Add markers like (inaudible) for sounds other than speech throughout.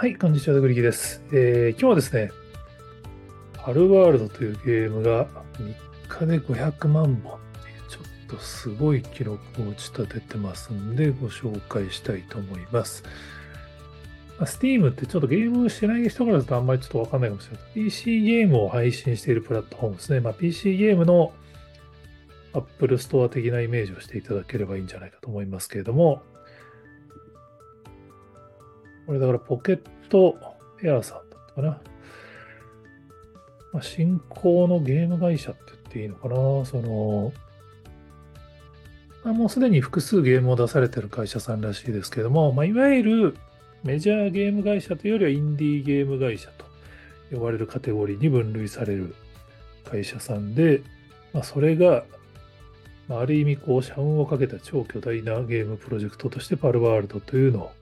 はい、こんにちは、グリキです、えー、今日はですね、パルワールドというゲームが3日で500万本っていう、ちょっとすごい記録を打ち立ててますんで、ご紹介したいと思います。まあ、Steam ってちょっとゲームしてない人からだとあんまりちょっとわかんないかもしれない。PC ゲームを配信しているプラットフォームですね。まあ、PC ゲームの Apple Store 的なイメージをしていただければいいんじゃないかと思いますけれども、これだからポケットエアさんだったかな。まあ、新興のゲーム会社って言っていいのかな。その、まあ、もうすでに複数ゲームを出されてる会社さんらしいですけども、まあ、いわゆるメジャーゲーム会社というよりはインディーゲーム会社と呼ばれるカテゴリーに分類される会社さんで、まあ、それが、まあ、ある意味こう社運をかけた超巨大なゲームプロジェクトとしてパルワールドというのを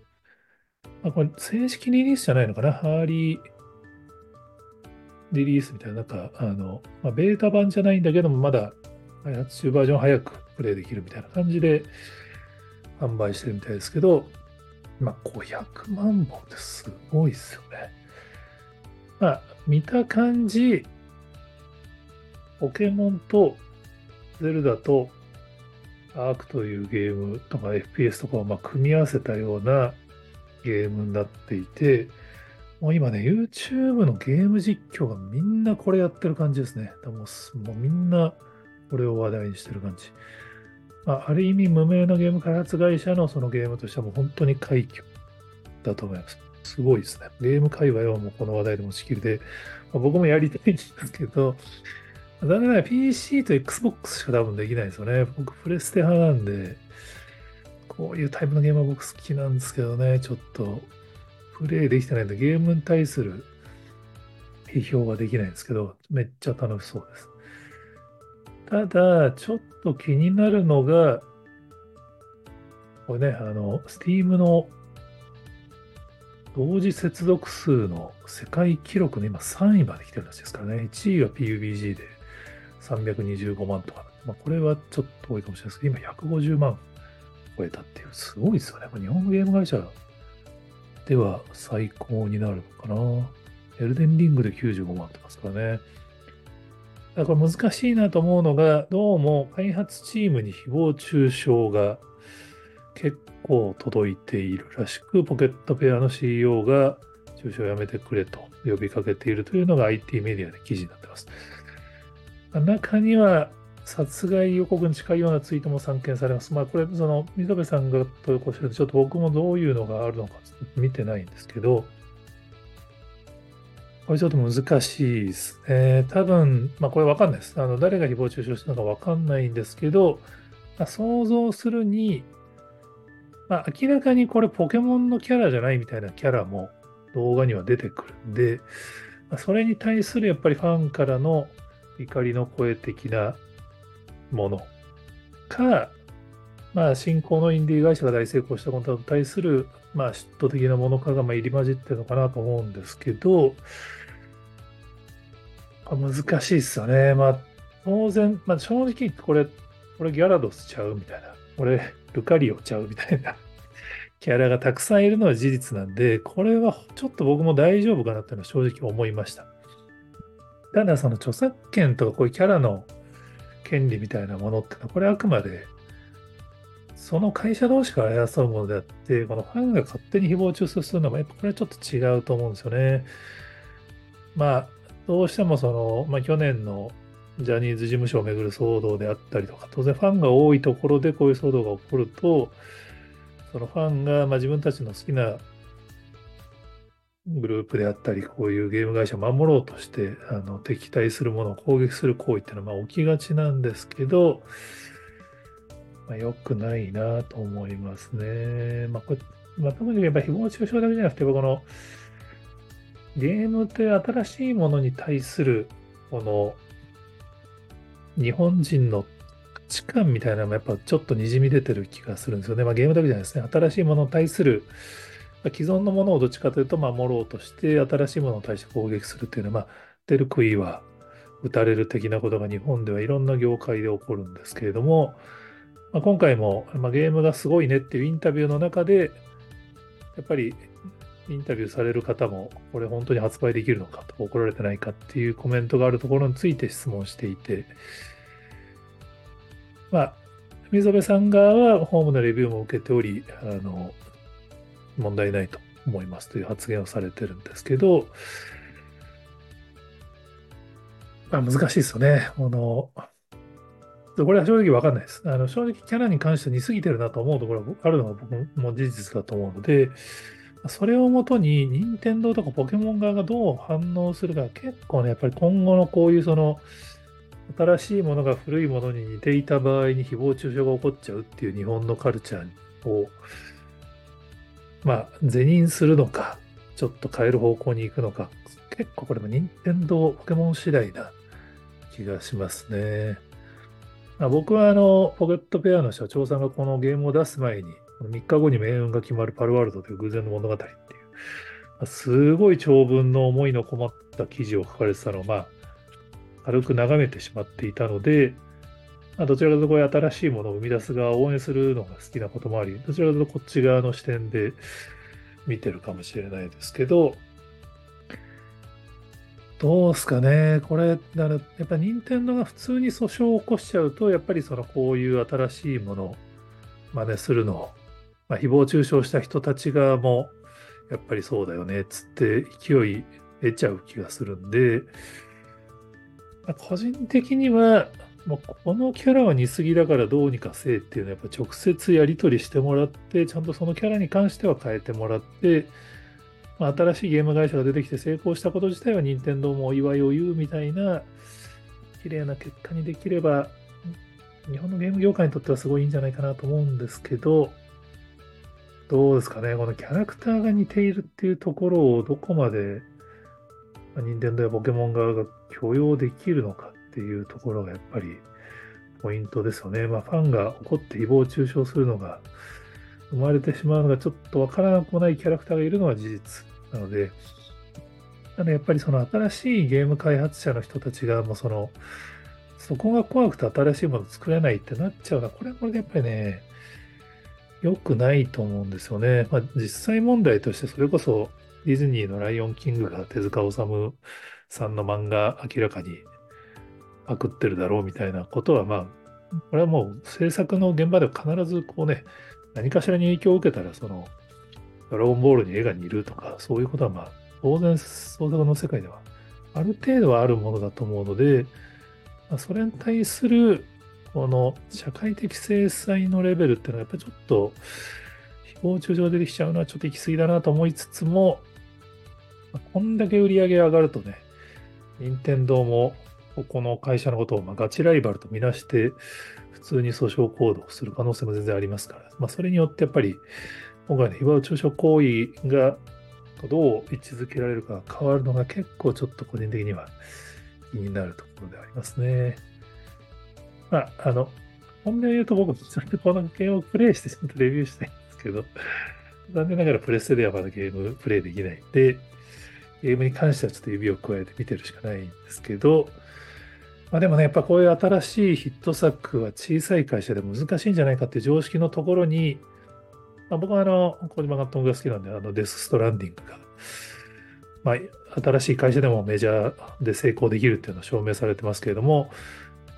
あ、これ正式リリースじゃないのかな？ハーリーリリースみたいな、なんか、あの、まあ、ベータ版じゃないんだけども、まだ開発中バージョン早くプレイできるみたいな感じで販売してるみたいですけど、まあ、500万本ってすごいっすよね。まあ、見た感じ、ポケモンとゼルダとアークというゲームとか FPS とかをま組み合わせたようなゲームになっていて、もう今ね、YouTube のゲーム実況がみんなこれやってる感じですね。もうもうみんなこれを話題にしてる感じ。まあ、ある意味無名なゲーム開発会社のそのゲームとしてはもう本当に快挙だと思います。すごいですね。ゲーム界隈はもうこの話題でも仕切りで、まあ、僕もやりたいんですけど、残念ながら PC と Xbox しか多分できないですよね。僕、プレステ派なんで、こういうタイプのゲームは僕好きなんですけどね、ちょっとプレイできてないんで、ゲームに対する批評はできないんですけど、めっちゃ楽しそうです。ただ、ちょっと気になるのが、これね、あの、Steam の同時接続数の世界記録の今3位まで来てるらしいですからね。1位が PUBG で325万とか。まあ、これはちょっと多いかもしれないですけど、今150万超えたっていう、すごいですよね。日本のゲーム会社では最高になるのかな。エルデンリングで95万ってますからね。だからこれ難しいなと思うのが、どうも開発チームに誹謗中傷が結構届いているらしく、ポケットペアの CEO が中傷をやめてくれと呼びかけているというのが IT メディアで記事になってます。中には殺害予告に近いようなツイートも散見されます。まあ、これ、その、溝部さんが投稿してるんでちょっと僕もどういうのがあるのか見てないんですけど、これちょっと難しいですね。多分、まあこれわかんないです。あの、誰が誹謗中傷したのかわかんないんですけど、まあ、想像するに、まあ明らかにこれポケモンのキャラじゃないみたいなキャラも動画には出てくるんで、まあ、それに対するやっぱりファンからの怒りの声的なものか、まあ、新興のインディー会社が大成功したことに対する、まあ、嫉妬的なものかがまあ入り混じってるのかなと思うんですけど、難しいですよね。まあ、当然、まあ、正直これ、これギャラドスちゃうみたいな、これルカリオちゃうみたいな (laughs) キャラがたくさんいるのは事実なんで、これはちょっと僕も大丈夫かなっていうのは正直思いました。ただ、その著作権とかこういうキャラの権利みたいなものってのは、これあくまで、その会社同士が争うものであって、このファンが勝手に誹謗中傷するのも、やっぱこれはちょっと違うと思うんですよね。まあ、どうしてもその、まあ、去年のジャニーズ事務所をめぐる騒動であったりとか、当然ファンが多いところでこういう騒動が起こると、そのファンがま自分たちの好きなグループであったり、こういうゲーム会社を守ろうとして、あの敵対するものを攻撃する行為っていうのはまあ起きがちなんですけど、まあ、良くないなと思いますね。まあ、これまあ、特にやっぱ誹謗中傷だけじゃなくて、このゲームって新しいものに対する、この日本人の価値観みたいなのもやっぱちょっとにじみ出てる気がするんですよね。まあ、ゲームだけじゃないですね。新しいものに対する既存のものをどっちかというと守ろうとして新しいものに対して攻撃するっていうのは、まあ、出る杭は打たれる的なことが日本ではいろんな業界で起こるんですけれども、まあ、今回も、まあ、ゲームがすごいねっていうインタビューの中でやっぱりインタビューされる方も、これ本当に発売できるのかと怒られてないかっていうコメントがあるところについて質問していて、まあ、溝部さん側はホームのレビューも受けており、あの、問題ないと思いますという発言をされてるんですけど、まあ、難しいですよね。あの、これは正直わかんないです。あの正直キャラに関して似すぎてるなと思うところがあるのが僕も事実だと思うので、それをもとに任天堂とかポケモン側がどう反応するか結構ね、やっぱり今後のこういうその新しいものが古いものに似ていた場合に誹謗中傷が起こっちゃうっていう日本のカルチャーをまあ、是認するのか、ちょっと変える方向に行くのか、結構これも任天堂ポケモン次第な気がしますね。まあ、僕はあの、ポケットペアの社長さんがこのゲームを出す前に、3日後に命運が決まるパルワールドという偶然の物語っていう、すごい長文の思いのこもった記事を書かれてたのを、まあ、軽く眺めてしまっていたので、あ、どちらかというとこういう新しいものを生み出す側を応援するのが好きなこともあり、どちらかというとこっち側の視点で見てるかもしれないですけど、どうすかね、これ、だやっぱ任天堂が普通に訴訟を起こしちゃうと、やっぱりそのこういう新しいものを真似するのを、まあ、誹謗中傷した人たち側も、やっぱりそうだよね、つって勢い得ちゃう気がするんで、ま、個人的には、もうこのキャラは似すぎだからどうにかせえっていうのはやっぱ直接やり取りしてもらって、ちゃんとそのキャラに関しては変えてもらって、まあ、新しいゲーム会社が出てきて成功したこと自体は任天堂もお祝いを言うみたいな綺麗な結果にできれば、日本のゲーム業界にとってはすごいいいんじゃないかなと思うんですけど、どうですかね、このキャラクターが似ているっていうところをどこまで、ま、任天堂やポケモン側が許容できるのか。っていうところがやっぱりポイントですよね。まあ、ファンが怒って誹謗中傷するのが生まれてしまうのがちょっとわからなくもないキャラクターがいるのは事実なので、ただやっぱりその新しいゲーム開発者の人たちがもうその、そこが怖くて新しいもの作れないってなっちゃうのは、これはこれでやっぱりね、良くないと思うんですよね。まあ、実際問題としてそれこそディズニーのライオンキングが手塚治虫さんの漫画明らかにパクってるだろうみたいなことは、まあ、これはもう制作の現場では必ずこうね、何かしらに影響を受けたら、その、ドラゴンボールに絵が似るとか、そういうことはまあ、当然創作の世界ではある程度はあるものだと思うので、ま、それに対する、この社会的制裁のレベルっていうのはやっぱりちょっと、誹謗中傷出てきちゃうのはちょっと行き過ぎだなと思いつつも、こんだけ売り上げ上がるとね、任天堂もここの会社のことをまガチライバルとみなして、普通に訴訟行動する可能性も全然ありますから、まあ、それによってやっぱり、今回の誹謗中傷行為がどう位置づけられるか変わるのが結構ちょっと個人的には気になるところでありますね。まあ、あの、本音を言うと僕、それでこのゲームをプレイしてちゃんとレビューしたいんですけど、残念ながらプレステではまだゲームプレイできないんで、ゲームに関してはちょっと指を加えて見てるしかないんですけど、まあ、でもね、やっぱこういう新しいヒット作は小さい会社で難しいんじゃないかっていう常識のところに、まあ、僕はあの、小島監督が好きなんで、あのデス・ストランディングが、まあ、新しい会社でもメジャーで成功できるっていうのを証明されてますけれども、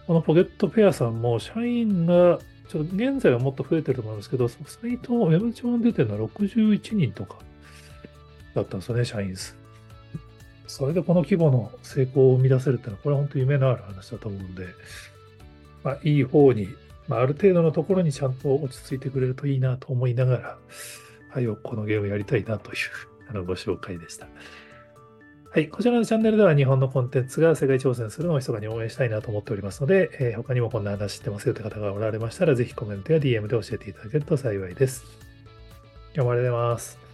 このポケットペアさんも社員が、ちょっと現在はもっと増えてると思うんですけど、サイト、ウェブ上に出てるのは61人とかだったんですよね、社員数。それでこの規模の成功を生み出せるっていうのは、これは本当に夢のある話だと思うんで、まあ、いい方に、まあ、ある程度のところにちゃんと落ち着いてくれるといいなと思いながら、はい、このゲームやりたいなというあのご紹介でした。はい。こちらのチャンネルでは日本のコンテンツが世界挑戦するのを密かに応援したいなと思っておりますので、えー、他にもこんな話知ってますよという方がおられましたら、ぜひコメントや DM で教えていただけると幸いです。今日もありがとうございます。